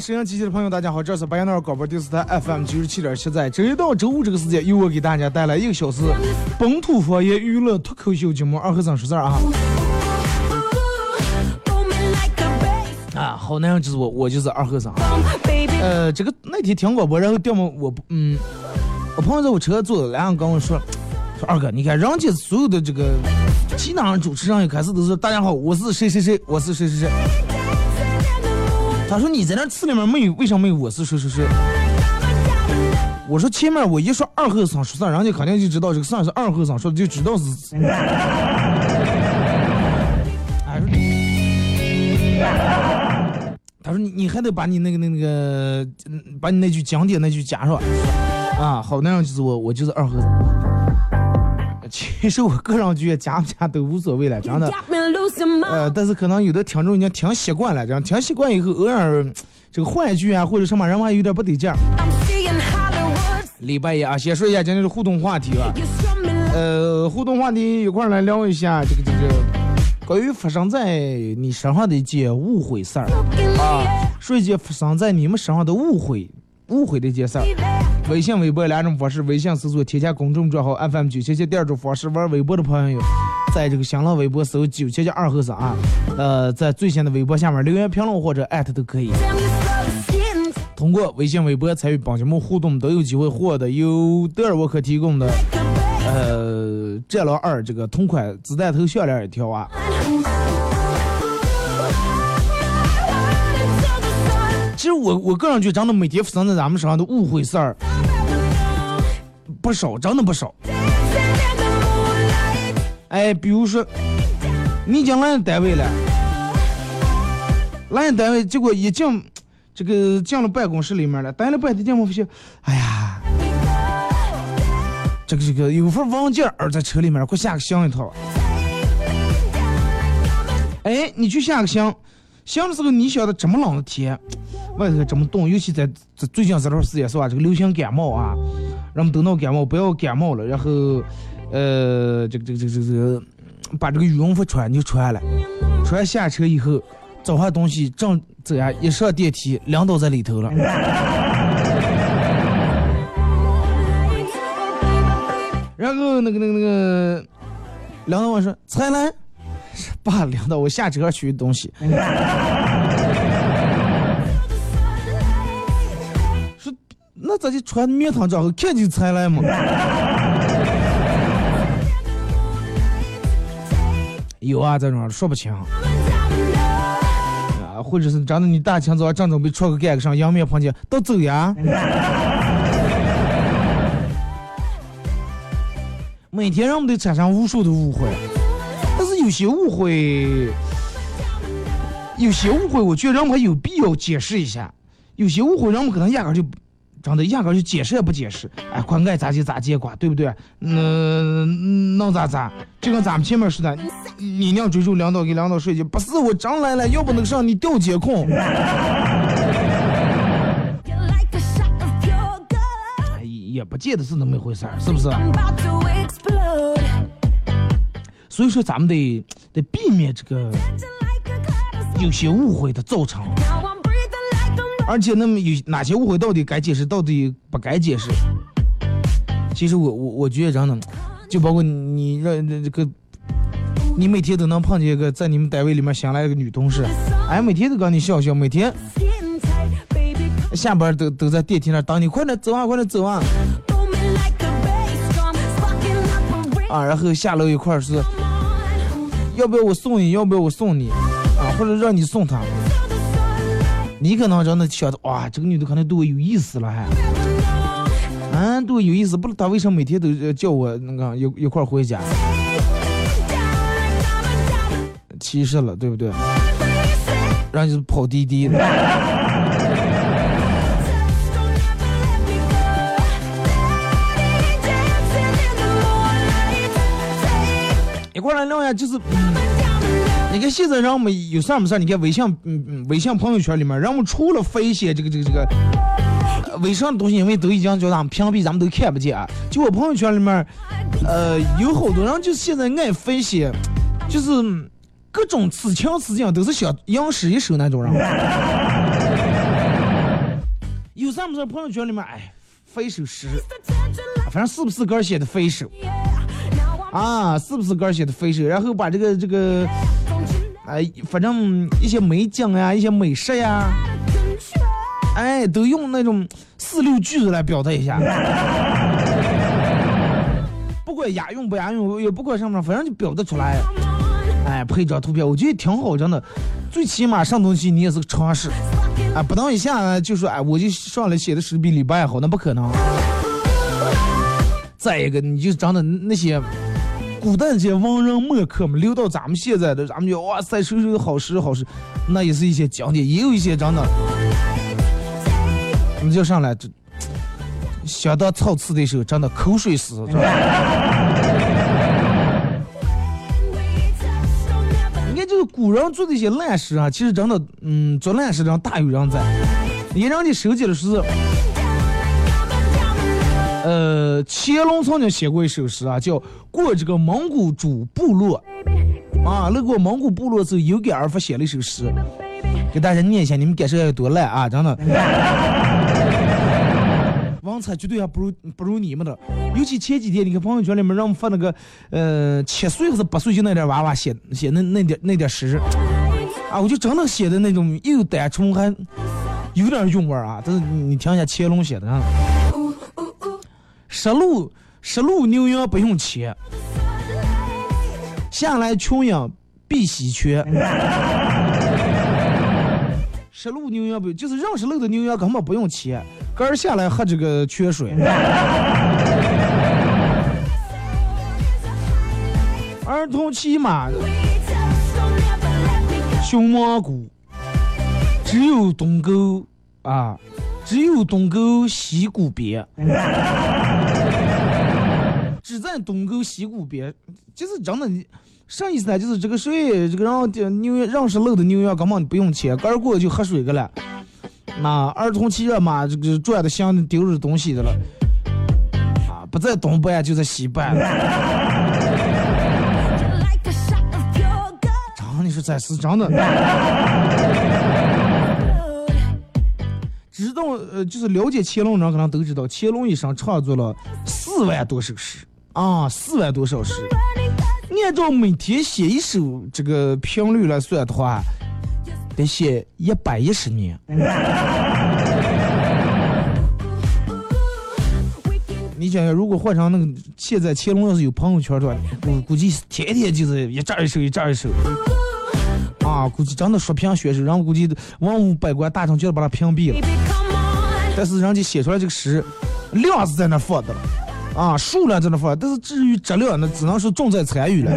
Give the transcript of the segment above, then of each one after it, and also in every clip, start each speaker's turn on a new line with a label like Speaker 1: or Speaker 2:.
Speaker 1: 收音机前的朋友，大家好，这是白羊淖尔广播电视台 FM 九十七点七，在周一到周五这个时间，由我给大家带来一个小时本土方言娱乐脱口秀节目《二和尚说事儿》啊。啊，好男人就是我，我就是二和尚。呃，这个那天听广播，然后掉么我嗯，我朋友在我车坐着，然后跟我说说二哥，你看人家所有的这个其他主持人一开始都是大家好，我是谁谁谁，我是谁谁谁。他说：“你在那词里面没有，为什么没有？我是谁谁谁？”我说：“前面我一说二和尚说啥，人家肯定就知道这个啥是二和尚说的，就知道是。”他说：“你你还得把你那个那个，把你那句讲解那句加上啊！好男人就是我，我就是二和尚。其实我个人觉得加不加都无所谓了，真的。呃，但是可能有的听众已经听习惯了，这样听习惯以后，偶尔这个换一句啊，或者什么，人还有点不得劲儿。礼拜一啊，先说一下今天的互动话题吧。呃，互动话题一块来聊一下这个这个关于发生在你身上的一件误会事儿啊，说一件发生在你们身上的误会。误会的一件事儿，微信、微博两种方式。微信搜索添加公众账号 FM 九七七，第二种方式玩微博的朋友，在这个新浪微博搜九七七二和尚啊，呃，在最新的微博下面留言评论或者艾特都可以。通过微信、微博参与帮节目互动，都有机会获得由德尔沃克提供的呃战狼二这个同款子弹头项链一条啊。我我个人觉得，真的每天发生在咱们身上的误会事儿不少，真的不少。哎，比如说你已经来单位了，来单位，结果一进这个进了办公室里面了，待了半天，我发现，哎呀，这个这个有份文件儿在车里面，快下个箱一套。哎，你去下个箱，箱的时候你晓得这么冷的天，外头这么冻，尤其在这最近这段时间是吧？这个流行感冒啊，人们都闹感冒，不要感冒了。然后，呃，这个这个这个这个，把这个羽绒服穿就穿了，穿下车以后，找下东西正走呀，一上电梯，凉倒在里头了。然后那个那个那个，梁导我说：“才来。”爸，领导，我下车取东西。说那咋就穿面汤之后看就才来嘛？有啊，这种说不清。啊，或者是长得你大清早正准备出个干个上，迎面碰见，都走呀。每天人们都产生无数的误会。有些误会，有些误会，我觉得人们有必要解释一下。有些误会，人们可能压根就，真的压根就解释也不解释。哎，快爱咋接咋接管，对不对？嗯，能咋咋？就跟咱们前面似的，你娘追求领导给领导说一句，不是我真来了，要不那个上你调监控。也不见得是那么一回事儿，是不是？所以说，咱们得得避免这个有些误会的造成，而且那么有哪些误会到底该解释，到底不该解释？其实我我我觉得真的，就包括你让这个，你每天都能碰见一个在你们单位里面新来一个女同事，哎，每天都跟你笑笑，每天下班都都在电梯那等你，快点走啊，快点走啊！啊，然后下楼一块是。要不要我送你？要不要我送你？啊，或者让你送他？你可能真的想着，哇，这个女的可能对我有意思了，还，嗯，对我有意思，不知道她为什么每天都叫我那个一一块回家，歧视了，对不对？让你跑滴滴的，一块来聊呀，就是。你看现在人们有事没事你看微信，嗯嗯，微信朋友圈里面，人们除了发一些这个这个这个微商的东西，因为都已经叫咱们屏蔽，咱们都看不见。就我朋友圈里面，呃，有好多人就现在爱发一些，就是各种此情此景，都是想吟诗一首那种人。有事没事朋友圈里面，哎，发一首诗，反正是不是个写的发一首？啊，是不是个写的发一首？然后把这个这个。哎，反正一些美景呀，一些美食呀，哎，都用那种四六句子来表达一下。不管押韵不押韵，也不管什么，反正就表达出来。哎，配张图片，我觉得挺好，真的。最起码上东西你也是个尝试。啊，不能一下就说哎，我就上来写的诗比李白好，那不可能。再一个，你就长得那些。古代些文人墨客嘛，留到咱们现在的，咱们就哇塞，首首的好诗好诗，那也是一些经典，也有一些真的，你就上来这相当草词的时候，真的口水诗。你看，就是古人做的一些烂诗啊，其实真的，嗯，做烂诗的人大有人在，你人家收集的是。呃，乾隆曾经写过一首诗啊，叫《过这个蒙古主部落》啊，路过蒙古部落之后，有给儿夫写了一首诗，给大家念一下，你们感受有多烂啊？真的，文采绝对还不如不如你们的。尤其前几天，你看朋友圈里面让我们发那个，呃，七岁还是八岁就那点娃娃写写那那点那点诗啊，我就真的写的那种又单纯还有点韵味啊。但是你听一下乾隆写的。啊十路十路牛羊不用牵，下来穷养必稀缺。十路牛羊不就是认识路的牛羊根本不用牵，根儿下来喝这个缺水。儿童骑马，熊猫谷，只有东沟啊，只有东沟西谷边，只在东沟西谷边，就是真的。啥意思呢？就是这个水，这个人牛认识路的牛羊根本不用钱，刚过就喝水个了。那儿童骑着马，这个转的像丢着东西的了。啊，不在东半就在西半。真的是在是真的。知道呃，就是了解乾隆人可能都知道，乾隆一生创作了四万多首诗啊，四万多首诗。按照每天写一首这个频率来算的话，得写一百一十年。你想想，如果换成那个现在乾隆要是有朋友圈的话，估估计天天就是一阵一首一阵一首。啊，估计真的说评选手，然后估计文武百官大臣就要把他屏蔽了。但是人家写出来这个诗，量是在那放的了。啊，数量在那放，但是至于质量，那只能说重在参与了。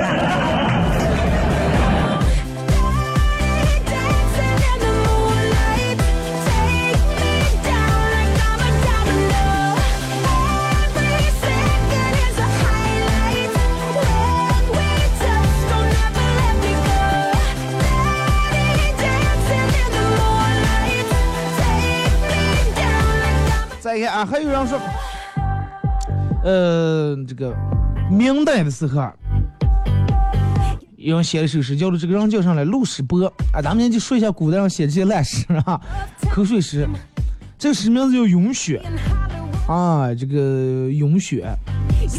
Speaker 1: 再看啊，还有人说。呃，这个明代的时候，有人写了首诗，叫做这个人叫上来陆师伯啊。咱们先就说一下古代上写这些烂诗啊，口水诗。这个诗名字叫《咏雪》啊，这个《咏雪》，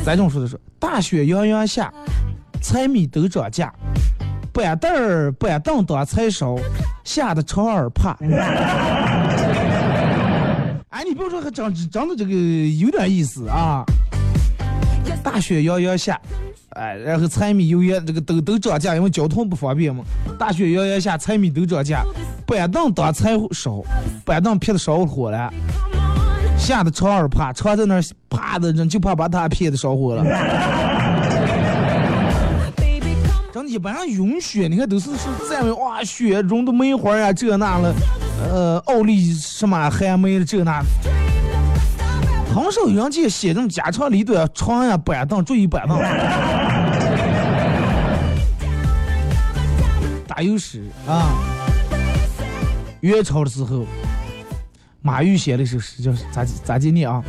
Speaker 1: 咱这么说的是：大雪洋洋下，柴米都涨价，板凳儿板凳当柴烧，吓得长耳怕。哎，你不要说，还长长得这个有点意思啊。大雪洋洋下，哎，然后柴米油盐这个都都涨价，因为交通不方便嘛。大雪洋洋下，柴米都涨价，板凳当柴烧，板凳劈的烧火了，吓得长儿怕，常在那儿怕的人就怕把他劈的烧火了。真的，一般上融雪，你看都是是赞美哇，雪融的梅花呀，这那了，呃，奥利什么寒梅这那。很少有人写那种家长里短，床呀、板凳、桌椅板凳。打油诗啊！元朝的时候，马玉写了一首诗，叫咋咋记念啊？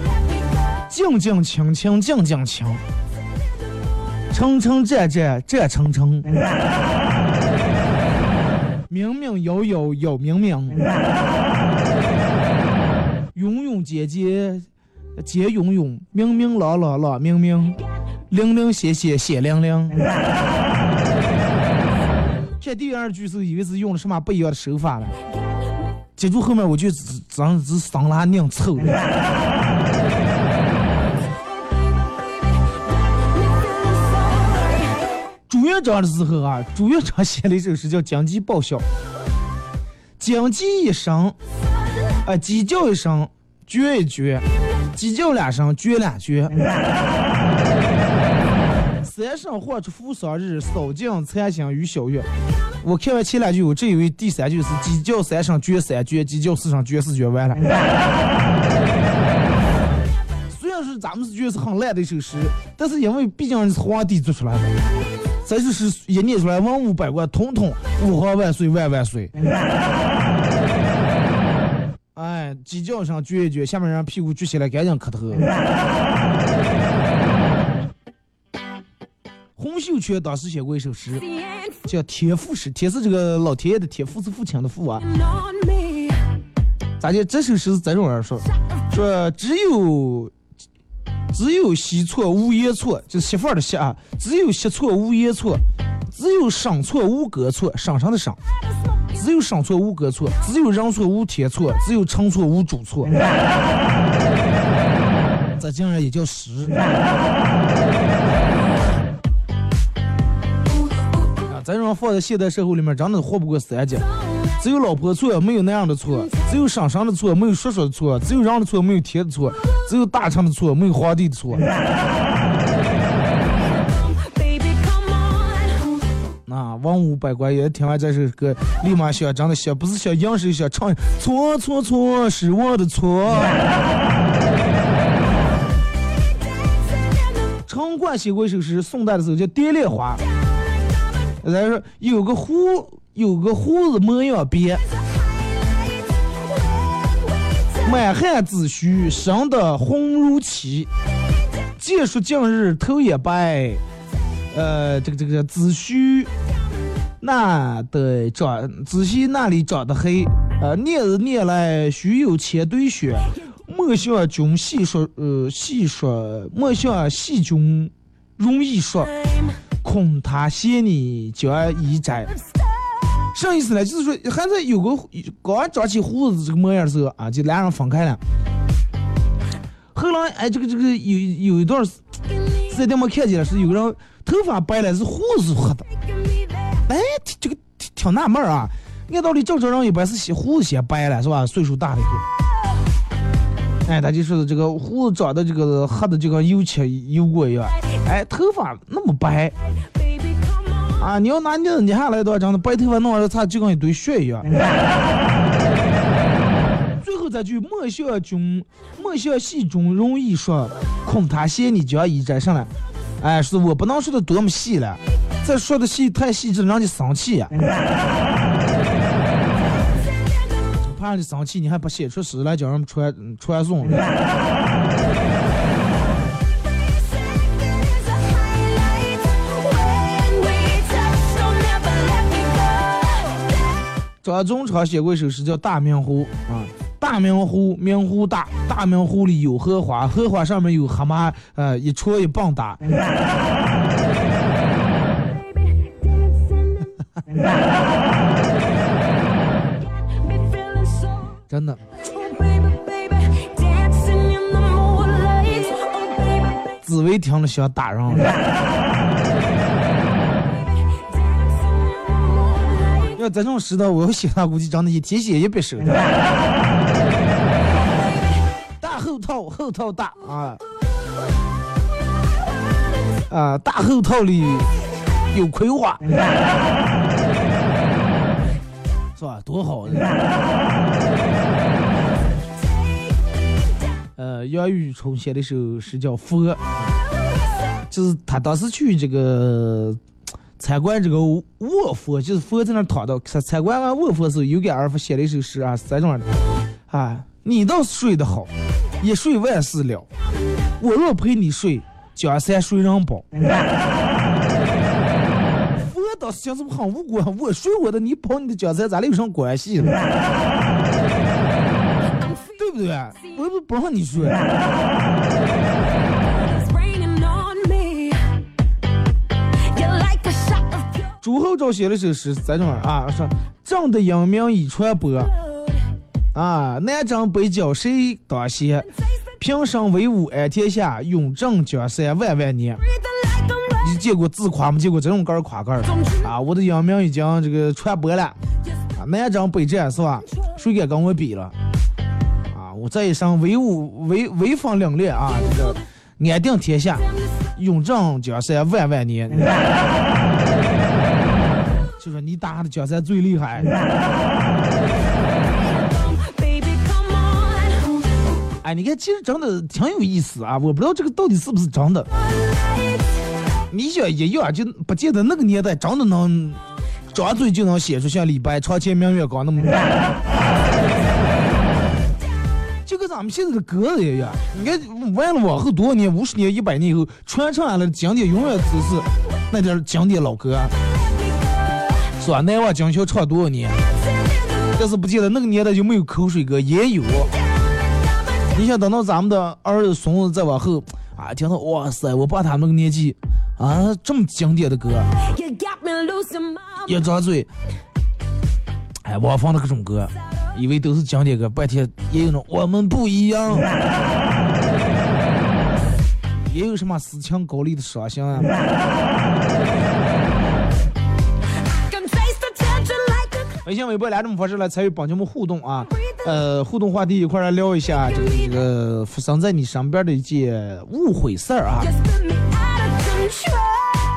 Speaker 1: 静静清清静静清，诚诚战战战诚诚，明明有有有明明，永永结结。结永永，明明朗朗朗明明，零零写写写零零。这第二句是以为是用了什么不一样的手法了，接住后面我就只只只桑拉拧凑。朱元璋的时候啊，朱元璋写了一首诗叫《将计报效》，将计一声，啊，鸡叫一声，绝一绝。鸡叫两声，绝两绝。三声唤出扶桑日，扫尽残星与小月。我看完前两句，我这以为第三句是鸡叫三声，绝三绝；鸡叫四声，绝四绝。完了。虽然是咱们是觉得是很烂的一首诗，但是因为毕竟是皇帝做出来的，这首诗一念出来，文武百官统统吾皇万岁万万岁。哎，鸡叫声撅一撅，下面人屁股撅起来，赶紧磕头。洪秀全当时写过一首诗，叫《天父诗》，天是这个老天爷的天，父是父亲的父啊。咋的？这首诗是这种人说，说只有只有西错无言错，就媳妇儿的媳啊，只有西错无言错，只有生错无歌错，生上的生。只有生错无歌错，只有人错无天错，只有成错无主错。这竟然也叫诗？啊，这种放在现代社会里面，真的活不过三级。只有老婆错，没有那样的错；只有上上的错，没有叔叔的错；只有人的错，没有天的错；只有大臣的错，没有皇帝的错。文武百官也听完这首歌，立马想真的想，不是想吟诗，想唱。错错错，是我的错。城管写过一首诗，宋代的时候叫《蝶恋花》。咱说有个胡，有个胡子模样别，满汉子须生得红如漆。见说近日头也白，呃，这个这个子虚那的长，仔细那里长得黑，呃，念日念来须有千堆雪。莫向君细说，呃，细说，莫向细君容易说，恐他嫌你将移宅。什么意思呢？就是说，还在有个刚长起胡子这个模样时候啊，就俩人分开了。后来，哎，这个这个有有一段在地方看见了，是有个人头发白了，是胡子黑的。哎，这个挺纳闷啊。按道理正常人一般是先胡子先白了，是吧？岁数大了以后。哎，他就说的这个胡子长得这个黑的就跟油漆油过一样。哎，头发那么白啊！你要拿你你下来的话，长的白头发弄完了，他就跟一堆血一样。最后这句莫笑君，莫笑戏中容易说，恐他嫌你将一摘上来。哎，是我不能说的多么细了，再说的细太细致，让你生气呀。怕让你生气，你还不写出诗来叫人传传送？张宗昌写过一首诗叫《大明湖》啊。大明湖，明湖大，大明湖里有荷花，荷花上面有蛤蟆，呃，一戳一棒打。真的。紫薇听了想打人。要这种诗的，我要写他估计真的一天写一百首。后套，大啊啊！大后套里有葵花，是吧？多好！呃，杨玉冲写的首诗叫《佛》，就是他当时去这个。参观这个卧佛，就是佛在那躺着。参参观完卧佛的时候，又给二佛写了一首诗啊，是这样的：啊，你倒是睡得好，一睡万事了。我若陪你睡，江山谁人保？我倒是想什么很无关，我睡我的，你保你的江山，咱俩有什么关系呢？对不对？我又不不让你睡。朱厚照写了首诗，在这儿啊，说正的英名已传播，啊，南征北剿谁当先？平生威武安天下，永镇江山万万年。你见过自夸没见过这种儿夸儿啊，我的英名已经这个传播了，啊，南征北战是吧？谁敢跟我比了？啊，我这一生威武威威风凛凛啊，这个安定天下，永镇江山万万年。就说你打的江山最厉害。哎，你看，其实真的挺有意思啊！我不知道这个到底是不是真的。你想一样，就不见得那个年代真的能张嘴就能写出像李白“床前明月光”那么。就跟咱们现在的歌一样，你看，完了往后多少年、五十年、一百年以后，传承下来的经典永远只是那点经典老歌。是吧？难忘今宵唱多少年？但是不记得那个年代就没有口水歌，也有。你想等到咱们的儿子孙子再往后啊，听到哇塞，我爸他那个年纪啊，这么经典的歌，一张嘴，哎，我放的各种歌，以为都是经典歌，半天也有种我们不一样，也有什么死强高丽的伤心啊。微信、微博两种方式来参与帮节目互动啊，呃，互动话题一块来聊一下这个这个发生在你身边的一件误会事儿啊。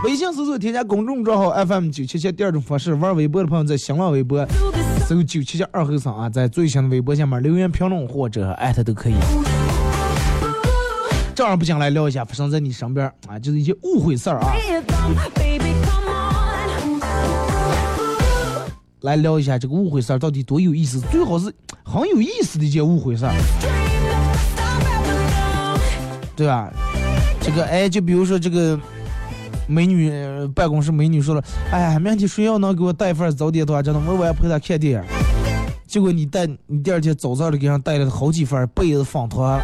Speaker 2: 微信搜索添加公众账号 FM 九七七。第二种方式，玩微博的朋友在新浪微博搜九七七二后生啊，在最新的微博下面留言评论或者艾特都可以。这样不行，来聊一下发生在你身边啊，就是一些误会事儿啊。来聊一下这个误会事儿到底多有意思，最好是 很有意思的一件误会事儿，对吧？这个哎，就比如说这个美女办公室美女说了，哎呀，明天谁要能给我带份早点的话，真的我我要陪她看电影。结果你带你第二天早上的给人带了好几份被子、方团、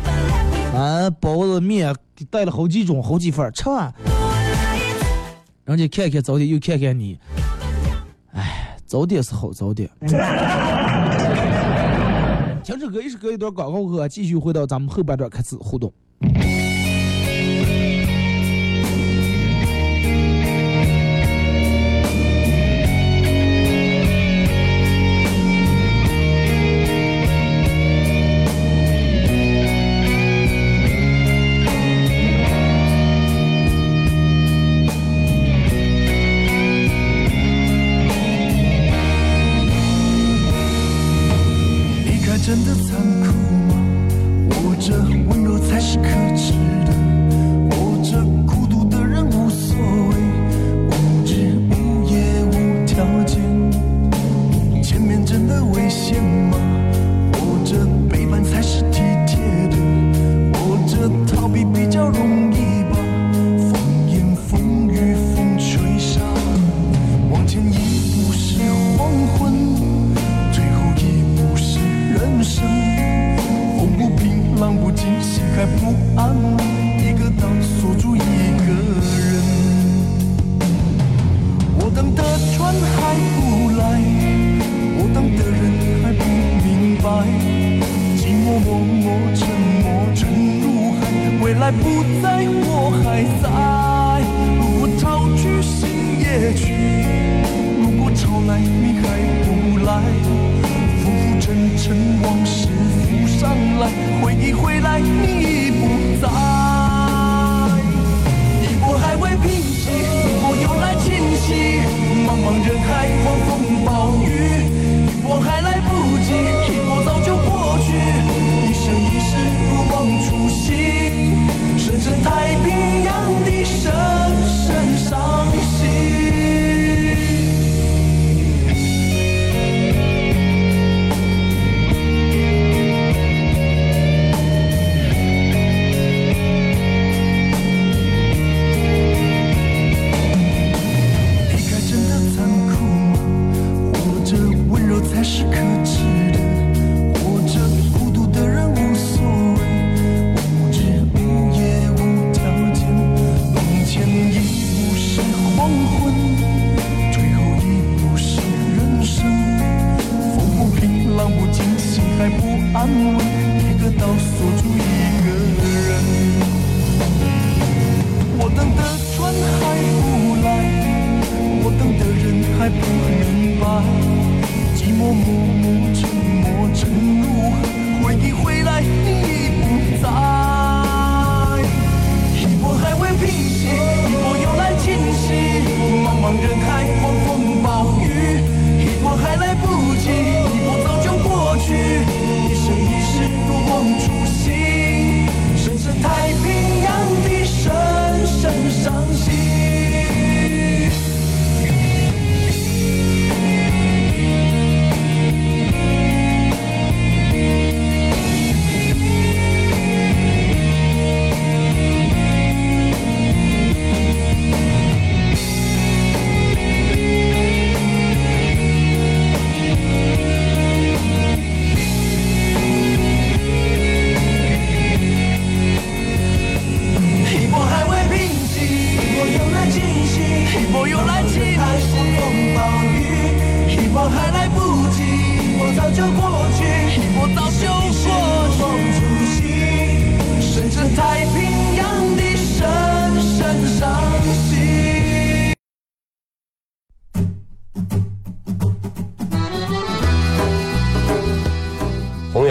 Speaker 2: 啊包子、面，带了好几种好几份，吃完，人家看看早点又看看你。早点是好早点。停止歌一首歌一段广告后，继续回到咱们后半段开始互动。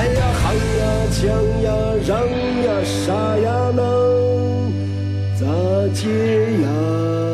Speaker 3: 哎呀，行呀，抢呀，让呀，杀呀能咋接呀？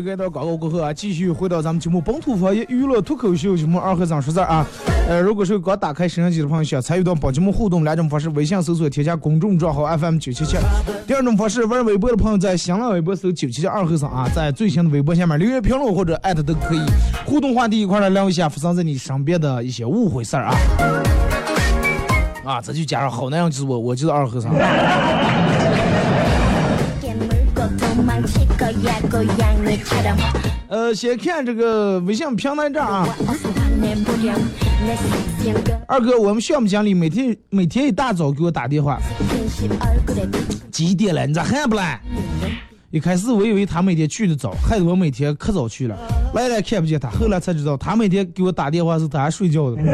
Speaker 1: 首歌到广告过后啊，继续回到咱们节目本土方言娱乐脱口秀节目二和尚说事儿啊。呃，如果是刚打开摄像机的朋友，想参与到本节目互动，两种方式：微信搜索添加公众账号 FM 九七七；第二种方式，玩微博的朋友在新浪微博搜九七七二和尚啊，在最新的微博下面留言评论或者艾特都可以。互动话题一块来聊一下发生在你身边的一些误会事儿啊。啊，这就加上好男人就是我，我就是二和尚。呃，先看这个微信平台这啊，二哥，我们项目经理每天每天一大早给我打电话，几点了？你咋还不来？一开始我以为他每天去的早，害得我每天可早去了，来来看不见他。后来才知道，他每天给我打电话是他还睡觉的，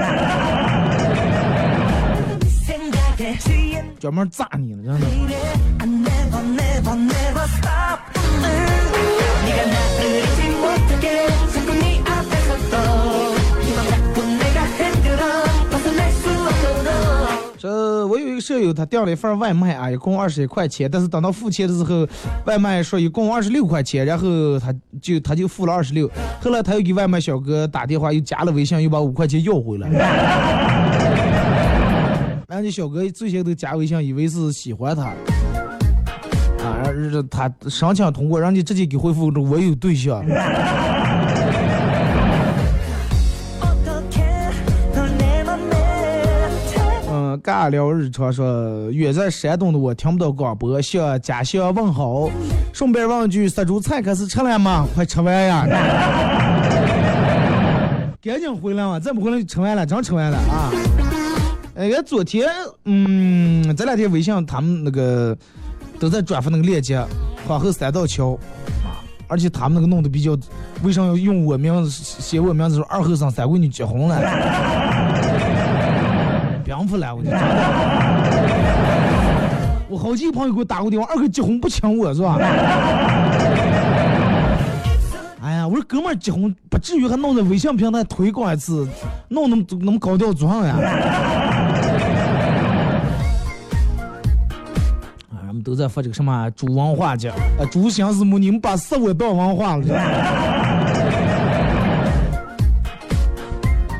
Speaker 1: 专门炸你了，真的。这我有一个舍友，他订了一份外卖啊，一共二十一块钱，但是等到付钱的时候，外卖说一共二十六块钱，然后他就他就付了二十六，后来他又给外卖小哥打电话，又加了微信，又把五块钱要回来。然后这小哥最先都加微信，以为是喜欢他。啊，让他申请通过，人家直接给回复我有对象。嗯，尬聊日常说，远在山东的我听不到广播，向家乡问好，顺便问句：杀猪菜开始吃了吗？快吃完呀！赶紧回来嘛，再不回来就吃完了，真吃完了啊！哎，昨天，嗯，这两天微信他们那个。都在转发那个链接，皇后三道桥，而且他们那个弄的比较，为啥要用我名字写我名字说二后生三闺女结婚了？别服了，我就。我好几个朋友给我打过电话，二哥结婚不请我是吧？哎呀，我说哥们儿结婚不至于还弄在微信平台推广一次，弄那么那么高调装呀？都在发这个什么猪文化节，啊，猪心是母，你们把社会当文化了。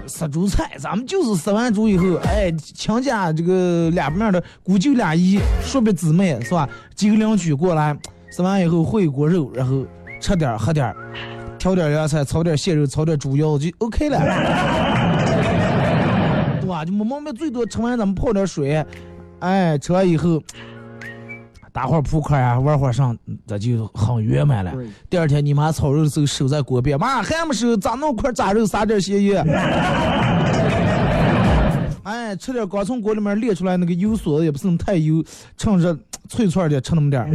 Speaker 1: 杀猪 菜，咱们就是杀完猪以后，哎，亲家这个两面的姑舅俩姨、叔伯姊妹是吧？几个邻居过来，杀完以后烩一锅肉，然后吃点喝点，调点凉菜，炒点蟹肉，炒点猪腰就 OK 了，对吧？就没毛病，最多吃完咱们泡点水，哎，吃完以后。打会儿扑克啊，玩会儿上，这就很圆满了。第二天你妈炒肉的时候手在锅边，妈还没收，咋弄块炸肉撒点咸盐？哎，吃点刚从锅里面炼出来那个油酥，也不是那么太油，趁热脆脆的吃那么点儿。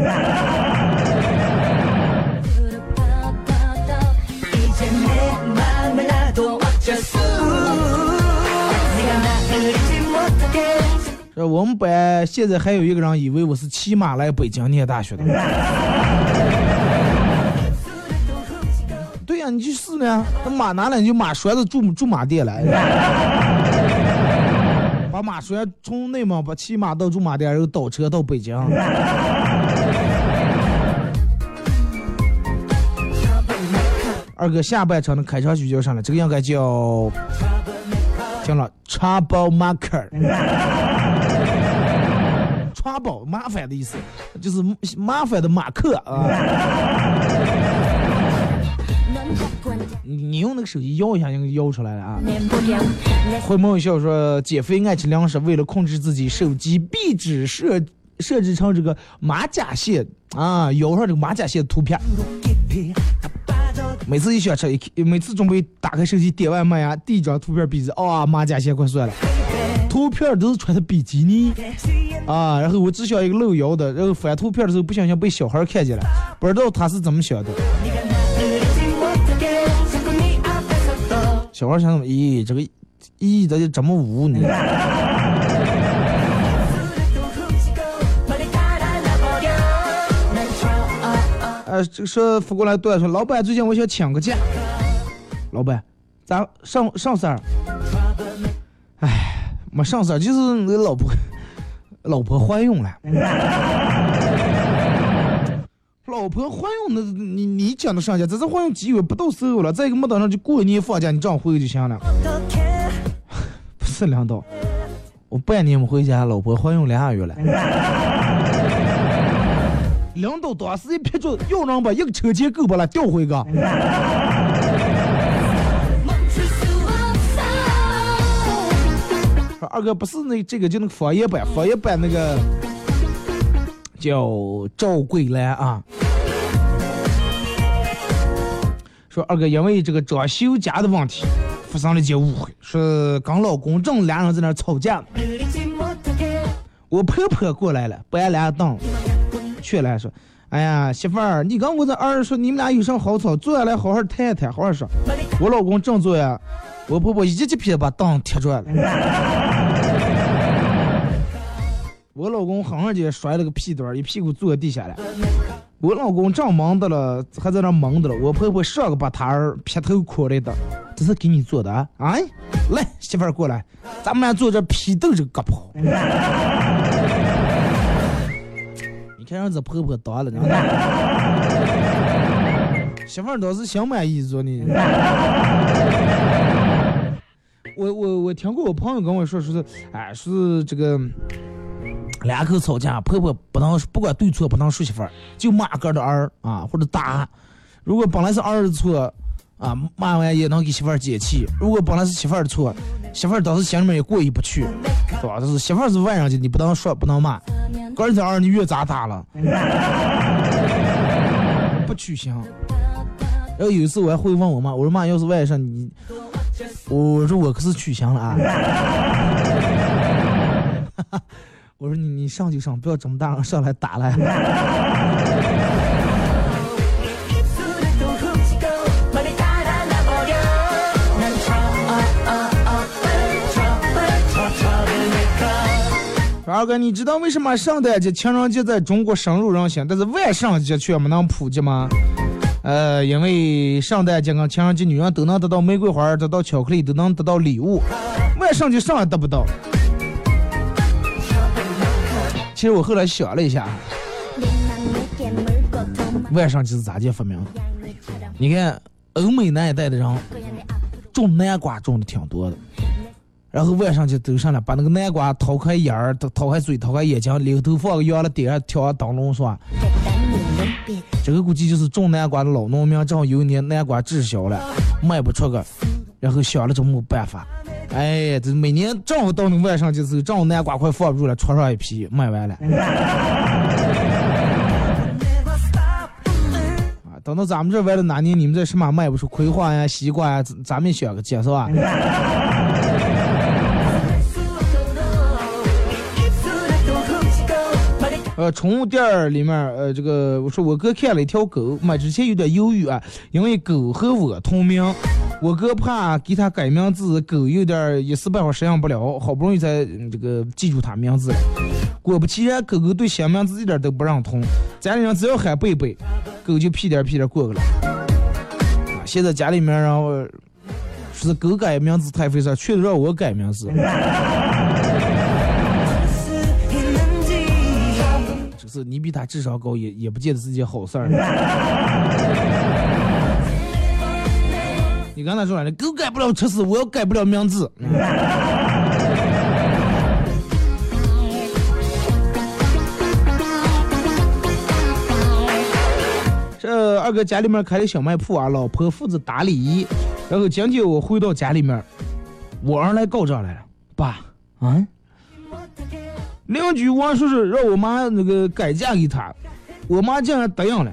Speaker 1: 我们班现在还有一个人以为我是骑马来北京念大学的。对呀，你就是呢，那马拿来你就马拴子驻驻马店来，把马拴从内蒙把骑马到驻马店，然后倒车到北京。二哥下半场的开场曲叫啥来？这个应该叫，听了 Trouble Maker maker，trouble 麻烦的意思，就是麻烦的马克啊。你用那个手机摇一下，应该摇出来了啊。回眸一笑说，减肥爱吃粮食，为了控制自己，手机壁纸设设置成这个马甲线啊，摇上这个马甲线图片。每次一想吃，每次准备打开手机点外卖啊，第一张图片壁纸，啊，马甲线快算了。图片都是穿的比基尼啊，然后我只想一个露腰的，然后翻图片的时候不小心被小孩看见了，不知道他是怎么想的。小孩想怎么？咦，这个咦，咋就这么污呢？呃，这个说发过来对说，老板最近我想请个假。老板，咋上上事儿？哎，没上事儿，就是我老婆 老婆怀孕了。老婆怀孕那你你讲的上假，这是怀孕几个月不到时候了，再一个没等上就过年放假，你这样回去就行了。不是领导，我半年没回家，老婆怀孕两个月了。领导当时一撇嘴，要人把一个车钱够不了，调回个。二哥不是那这个就那个方言版，方言版那个叫赵桂兰啊。说二哥因为这个装修家的问题发生了一件误会，说跟老公正俩人在那吵架，我婆婆过来了，搬俩凳。去了说：“哎呀，媳妇儿，你跟我这儿说，你们俩有啥好吵？坐下来好好谈谈，好好说。”我老公正坐呀，我婆婆一记皮把凳踢转了。我老公狠狠就摔了个屁墩儿，一屁股坐地下了。我老公正忙的了，还在那忙的了。我婆婆上个把他儿劈头哭来的，这是给你做的啊！哎，来，媳妇儿过来，咱们俩坐这批斗这个胳膊。看让这婆婆当了，媳妇儿倒是心满意足呢。我我我听过我朋友跟我说，说是哎，说是这个两口吵架，婆婆不能不管对错不能说媳妇儿，就骂个的儿啊或者打。如果本来是儿子错啊，骂完也能给媳妇儿解气；如果本来是媳妇儿的错，媳妇儿当时心里面也过意不去，对吧？就是媳妇儿是外人家，你不能说不能骂。儿子儿你越咋打了，不取向。然后有一次我还会问我妈，我说妈，要是外甥你，我说我可是取向了啊。我说你你上就上，不要这么大上来打来。二哥，你知道为什么圣诞节、情人节在中国深入人心，但是万圣节却没能普及吗？呃，因为圣诞节跟情人节，女人都能得到玫瑰花，得到巧克力，都能得到礼物，万圣节啥也得不到。其实我后来想了一下，万圣节是咋介发明？你看，欧美那一带的人种南瓜种的挺多的。然后外上就走上了，把那个南瓜掏开眼儿，掏开嘴，掏开眼睛，里头放个羊了点上挑上灯笼，是吧？这个估计就是种南瓜的老农民，正好有一年南瓜滞销了，卖不出个，然后想了就没办法。哎，这每年正好到那晚上就是，正好南瓜快放不住了，床上一批，卖完了。啊，等到咱们这完了哪年，你们这什么卖不出葵花呀、西瓜呀，咱们选个接是吧？呃，宠物店儿里面，呃，这个我说我哥看了一条狗，买之前有点犹豫啊，因为狗和我同名，我哥怕给他改名字，狗有点一时半会儿适应不了，好不容易才这个记住他名字了。果不其然，狗狗对新名字一点都不认同，家里人只要喊贝贝，狗就屁颠屁颠过去了。啊，现在家里面然后说是狗改名字太费事，却让我改名字。是你比他智商高，也也不见得是件好事儿。你刚才说了，狗改不了吃屎，我要改不了名字。这二哥家里面开的小卖铺啊，老婆负责打理。然后今天我回到家里面，我儿来告状来了，爸，啊，邻居王叔叔让我妈那个改嫁给他，我妈竟然答应了，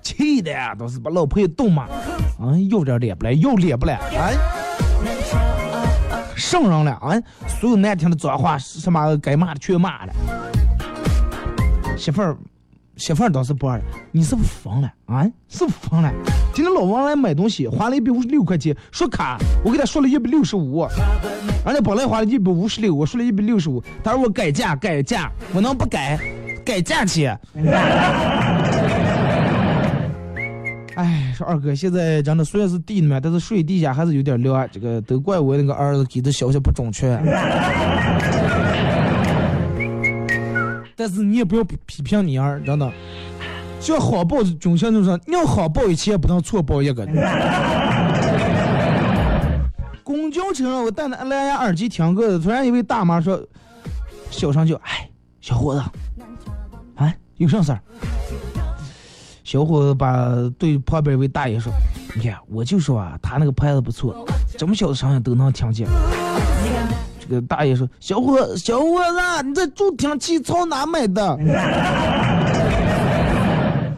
Speaker 1: 气的呀，都是把老婆也逗骂，啊，有点脸不来，有脸不来，啊，上人了，啊，所有难听的脏话，什么该骂的全骂了，媳妇儿。媳妇儿倒是不二，你是不是疯了啊？是不是疯了？今天老王来买东西，花了一百五十六块钱，说卡，我给他说了一百六十五，人家本来花了一百五十六，我说了一百六十五，他说我改价改价，我能不改？改价去？哎，说二哥现在真的虽然是地里面，但是睡地下还是有点凉，这个都怪我那个儿子给的消息不准确。但是你也不要批评你儿，真的，像好报军校那种，你要好报一切，不能错报一个。公交车上，我戴着蓝牙耳机听歌，突然一位大妈说：“小声叫，哎，小伙子，啊，有啥事儿？”小伙子把对旁边一位大爷说：“你看，我就说啊，他那个牌子不错，这么小的声音都能听见。”个大爷说：“小伙小伙子，你这助听器从哪买的？”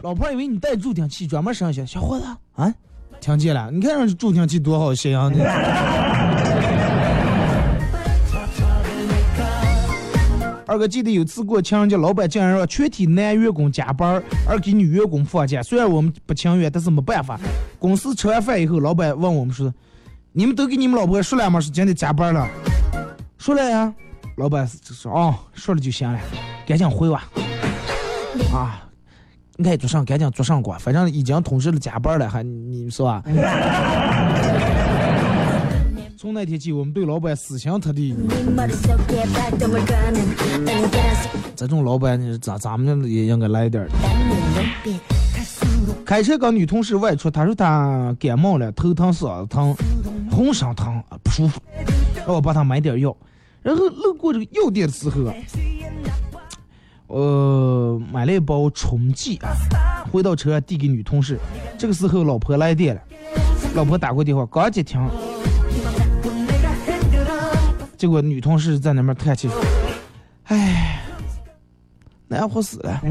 Speaker 1: 老婆以为你带助听器专门上学。小伙子啊，听见了？你看上去助听器多好些啊！二哥记得有次过情人节，老板竟然让全体男员工加班，而给女员工放假。虽然我们不情愿，但是没办法。公司吃完饭以后，老板问我们说：“你们都给你们老婆说了吗？是今天加班了？”说了呀，老板说哦，说了就行了，赶紧回吧。啊，爱做上赶紧做上过，反正已经通知了加班了，还你说啊？从那天起，我们对老板死心塌地。这种老板，咱咱们也应该来点。开车跟女同事外出，她说她感冒了，头疼、嗓子疼、浑身疼，不舒服，让我帮她买点药。然后路过这个药店的时候，呃，买了一包冲剂啊，回到车递给女同事。这个时候老婆来电了，老婆打过电话，刚接听，结果女同事在那边叹气说：“哎，难活死了。”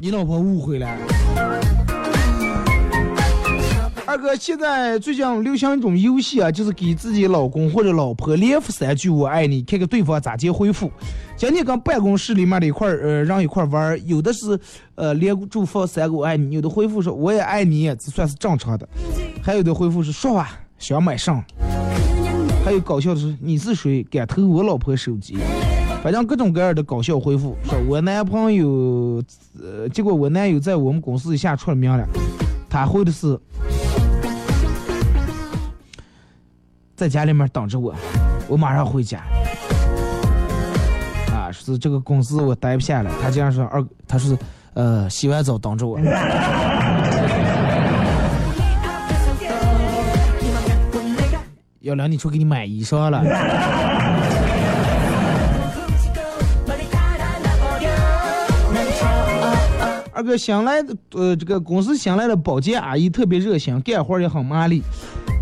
Speaker 1: 你老婆误会了。二哥，现在最近流行一种游戏啊，就是给自己老公或者老婆连发三句“我爱你”，看看对方咋接回复。今天跟办公室里面的一块儿呃让一块儿玩，有的是呃连住发三个“我爱你”，有的回复说“我也爱你”，这算是正常的；还有的回复是说吧，想买上。还有搞笑的是，你是谁？敢偷我老婆手机？反正各种各样的搞笑回复，说我男朋友，呃，结果我男友在我们公司一下出了名了，他回的是，在家里面等着我，我马上回家。啊，是这个公司我待不下了，他竟然说二，他说，呃，洗完澡等着我。要两你出给你买衣裳了。哥新来的，呃，这个公司新来的保洁阿姨特别热心，干活也很麻利。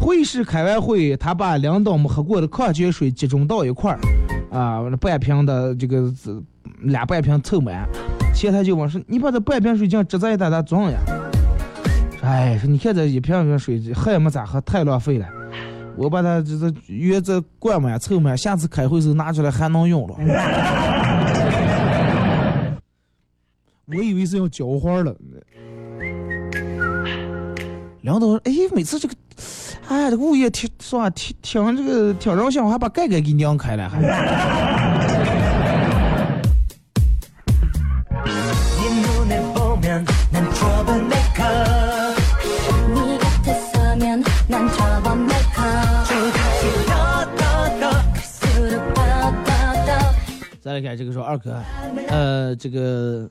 Speaker 1: 会议室开完会，她把领导们喝过的矿泉水集中到一块儿，啊，半瓶的这个俩半瓶凑满。前台就问说：“你把这半瓶水这样直在一打装呀？”哎，说你看这一瓶瓶水喝也没咋喝，太浪费了。我把它这这原子灌满凑满，下次开会时候拿出来还能用了。我以为是要浇花了，领导说：“哎，每次这个，哎，这个物业挺是吧？挺挺这个挺热心，还把盖盖给拧开了，还。”来看这个说二哥，呃，这个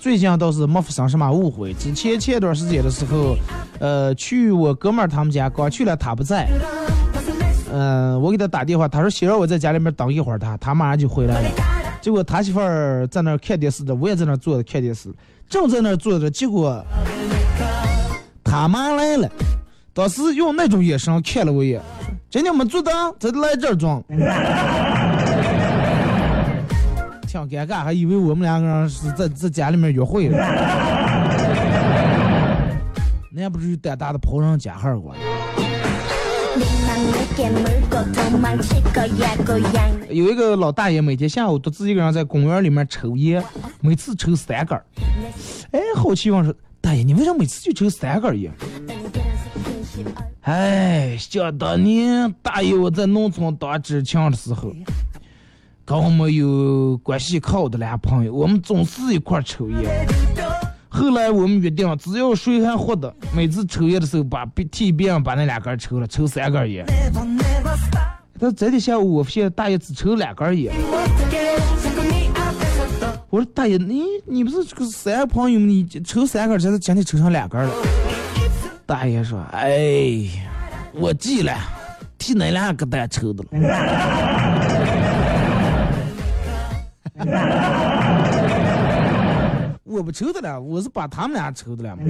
Speaker 1: 最近倒是没发生什么误会。之前前段时间的时候，呃，去我哥们儿他们家，刚去了他不在，嗯、我给他打电话，他说先让我在家里面等一会儿他，他马上就回来了。结果他媳妇儿在那儿看电视的，我也在那儿坐着看电视，正在那儿坐着，结果他妈来了，当时用那种眼神看了我一眼，今天没做的，这来这儿装。挺尴尬，还以为我们两个人是在在家里面约会呢。那不是胆大的跑上家号过来。有一个老大爷每天下午都自己个人在公园里面抽烟，每次抽三根哎，好奇问说：“大爷，你为啥每次就抽三根烟？”哎，想当年大爷我在农村当知青的时候。跟我们有关系可好的俩朋友，我们总是一块抽烟。后来我们约定，只要谁还活的，每次抽烟的时候把别替别人把那两根抽了，抽三根烟。但这天下午我发现大爷只抽两根烟。我说大爷，你你不是这个三朋友吗？你抽三根儿，这是今天抽成两根了。大爷说：“哎，我记了，替恁俩个蛋抽的了。我不抽的了，我是把他们俩抽的了。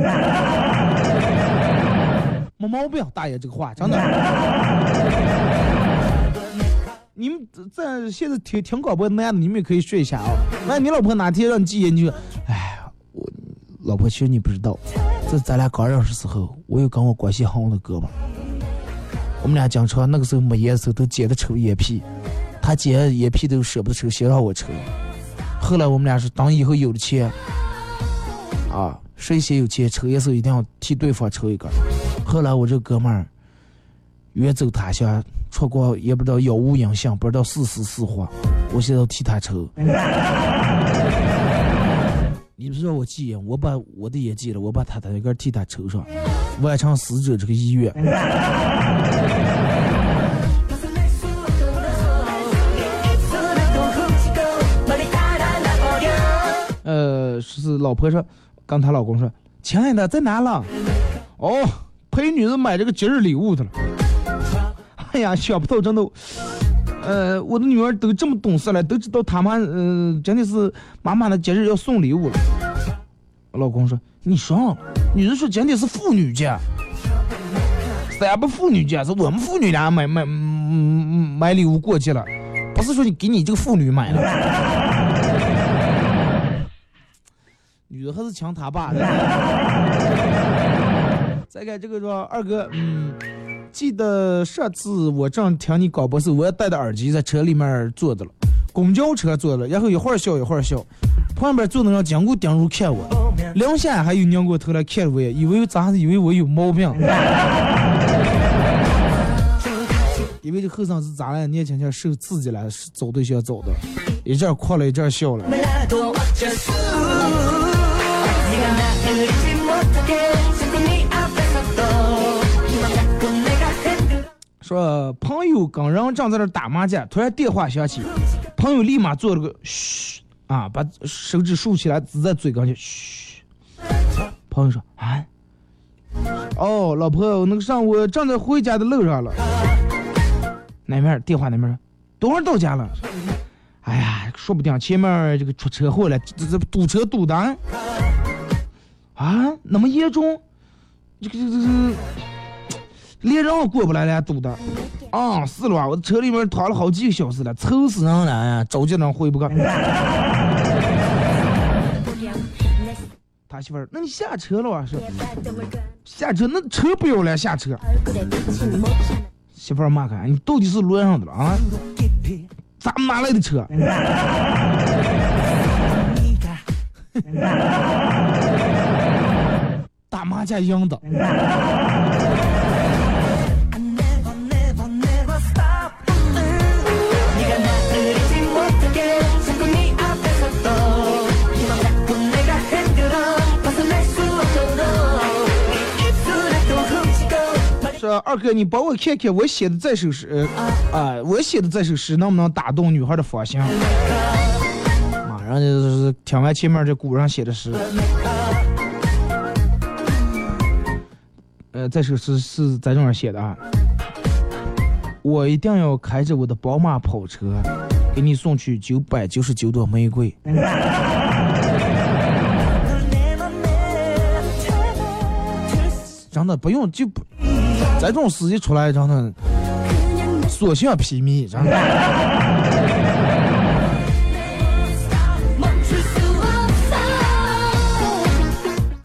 Speaker 1: 没毛病，大爷这个话真的。你们在现在听听广播的男的，你们也可以学一下啊。那你老婆哪天让你戒烟，你就，哎，我老婆其实你不知道，这咱俩刚认识时候，我有跟我关系好的哥们，我们俩经常那个时候没烟的时候都接着抽烟屁，他姐眼皮都舍不得抽，先让我抽。后来我们俩是等以后有了钱，啊，谁先有钱抽烟时候一定要替对方抽一根。后来我这哥们儿远走他乡，出国也不知道杳无音信，不知道是死是活，我现在替他抽。你不是让我戒烟，我把我的也戒了，我把他的那根替他抽上，完成死者这个遗愿。是老婆说，跟她老公说，亲爱的在哪了？哦，陪女人买这个节日礼物去了。哎呀，想不到真的，呃，我的女儿都这么懂事了，都知道他妈，呃，真的是妈妈的节日要送礼物了。老公说，你说，女人说今天是妇女节，咱不妇女节，是我们妇女俩买买嗯买礼物过去了，不是说你给你这个妇女买了。女的还是抢他爸的。再看这个说二哥，嗯，记得上次我正听你广播时，我也戴着耳机在车里面坐着了，公交车坐着，然后一会儿笑一会儿笑，旁边坐的人经过盯住看我，两下还有拧过头来看我，以为咋以为我有毛病。因为这后生是咋了？年轻轻受刺激了，找对象找的，一阵哭了，一阵笑了。说朋友跟人正在那打麻将，突然电话响起，朋友立马做了个嘘啊，把手指竖起来指在嘴跟前嘘。朋友说啊，哦，老婆，我那个上午正在回家的路上了。那面电话那面说，多会儿到家了？哎呀，说不定前面这个出车祸了，这这堵车堵的。啊，那么严重？这个这个这个。连人过不来了，堵的。啊，是了吧，我车里面躺了好几个小时了，愁死人了呀！着急能回不去。他媳妇儿，那你下车了啊？是下车，那车不要了，下车。媳妇儿骂开，你到底是轮上的了啊？咱们哪来的车？打麻将赢的。说二哥，你帮我看看我写的这首诗，呃啊，我写的这首诗能不能打动女孩的芳心？马上就是听完前面这古人写的诗，这首诗是在这儿写的啊。我一定要开着我的宝马跑车，给你送去九百九十九朵玫瑰。真的不用就不，这种事一出来，真的所向披靡，真的。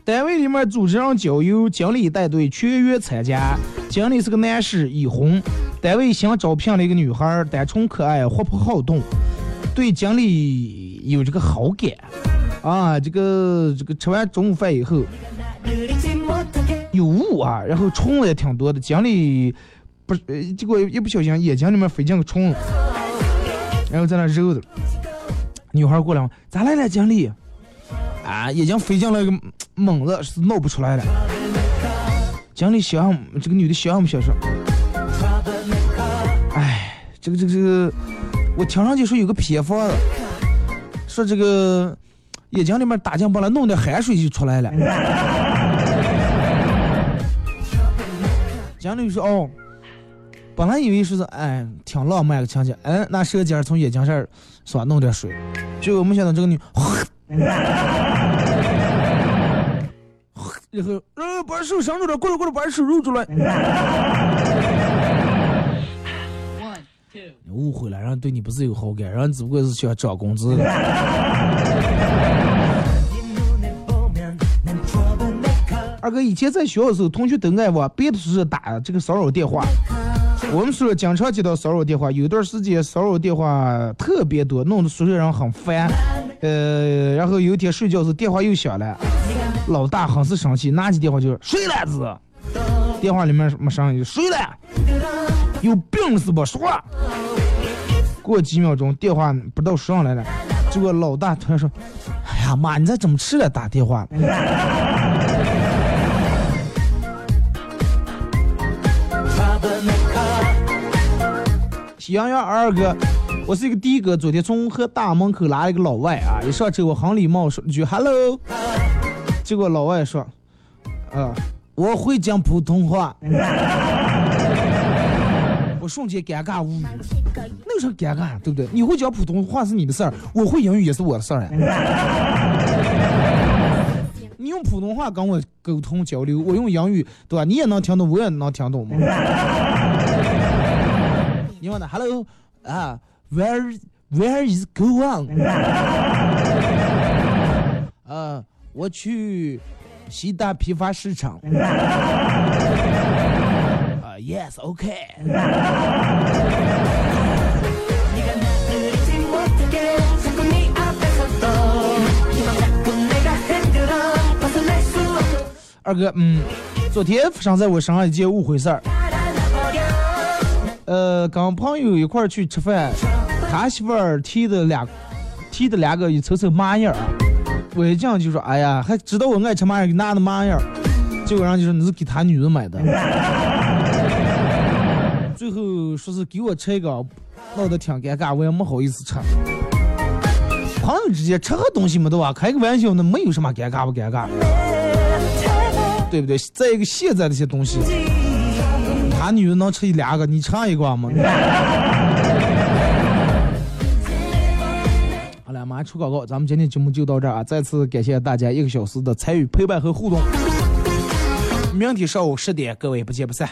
Speaker 1: 单位里面组织上郊游，经理带队全员参加。经理是个男士，已婚。单位新招聘了一个女孩，单纯可爱，活泼好动，对经理有这个好感。啊，这个这个吃完中午饭以后。有雾啊，然后虫子也挺多的。经理不是，结果一不小心眼睛里面飞进个虫子，然后在那揉的。女孩过来：“咋来了，经理？”啊，眼睛飞进了一个猛子，是闹不出来了。经理想，这个女的想不想说？哎，这个这个这个，我听上去说有个偏方，说这个眼睛里面打进把了，弄点海水就出来了。经理说：“哦，本来以为说是哎，挺浪漫个情节，哎，拿舌尖从眼睛上是吧弄点水，结果没想到这个女，然后呃把手伸出来，过来过来把手揉出来。误会了，人对你不是有好感，人只不过是想涨工资。”二哥以前在学校的时候，同学都爱往别的宿舍打这个骚扰电话。我们宿舍经常接到骚扰电话，有段时间骚扰电话特别多，弄得宿舍人很烦。呃，然后有一天睡觉时电话又响了，老大很是生气，拿起电话就睡了子。电话里面没声音，睡了，有病是不？说话。过几秒钟，电话不知道说上来了，结果老大突然说：“哎呀妈，你这怎么吃了打电话？”喜羊羊二哥，我是一个的哥，昨天从河大门口拉了一个老外啊，一上车我很礼貌说了句 “hello”，结果老外说：“啊，我会讲普通话。”我瞬间尴尬无语，那有啥尴尬，对不对？你会讲普通话是你的事儿，我会英语也是我的事儿呀。你用普通话跟我沟通交流，我用英语，对吧？你也能听懂，我也能听懂吗？你问的，Hello，啊，Where Where is go on？啊，我去西大批发市场。啊，Yes，OK。二哥，嗯，昨天发生在我身上一件误会事儿。呃，跟朋友一块儿去吃饭，他媳妇儿提的两，提的两个一瞅瞅麻叶儿，我一进就说，哎呀，还知道我爱吃嘛样，给拿的嘛样，结果人就说你是给他女人买的，最后说是给我吃一个，闹得挺尴尬，我也没好意思吃。朋友之间吃个东西嘛，对吧？开个玩笑，那没有什么尴尬不尴尬，对不对？再一个现在这些东西。他女人能吃一两个，你尝一个吗？马上出广告，咱们今天节目就到这儿啊！再次感谢大家一个小时的参与、陪伴和互动。明天上午十点，各位不见不散。